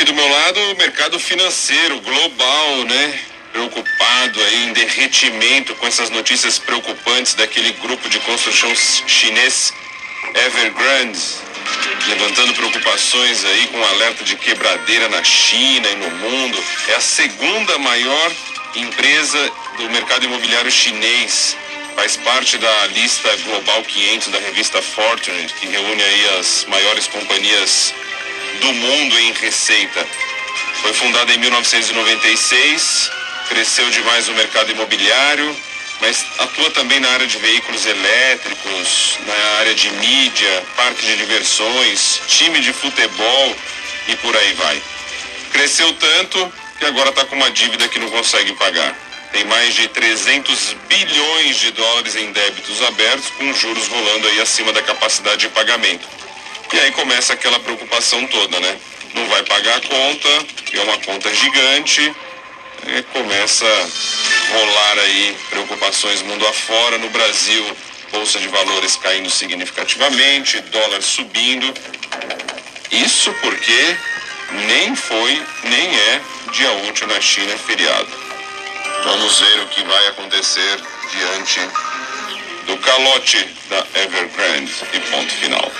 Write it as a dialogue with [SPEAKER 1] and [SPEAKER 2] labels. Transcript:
[SPEAKER 1] aqui do meu lado, o mercado financeiro global, né? Preocupado aí em derretimento com essas notícias preocupantes daquele grupo de construção chinês Evergrande, levantando preocupações aí com alerta de quebradeira na China e no mundo. É a segunda maior empresa do mercado imobiliário chinês. Faz parte da lista Global 500 da revista Fortune, que reúne aí as maiores companhias do mundo em receita. Foi fundada em 1996, cresceu demais no mercado imobiliário, mas atua também na área de veículos elétricos, na área de mídia, parque de diversões, time de futebol e por aí vai. Cresceu tanto que agora está com uma dívida que não consegue pagar. Tem mais de 300 bilhões de dólares em débitos abertos, com juros rolando aí acima da capacidade de pagamento. E aí começa aquela preocupação toda, né? Não vai pagar a conta, é uma conta gigante, e começa a rolar aí preocupações mundo afora. No Brasil, bolsa de valores caindo significativamente, dólar subindo. Isso porque nem foi, nem é dia útil na China feriado. Vamos ver o que vai acontecer diante do calote da Evergrande e ponto final.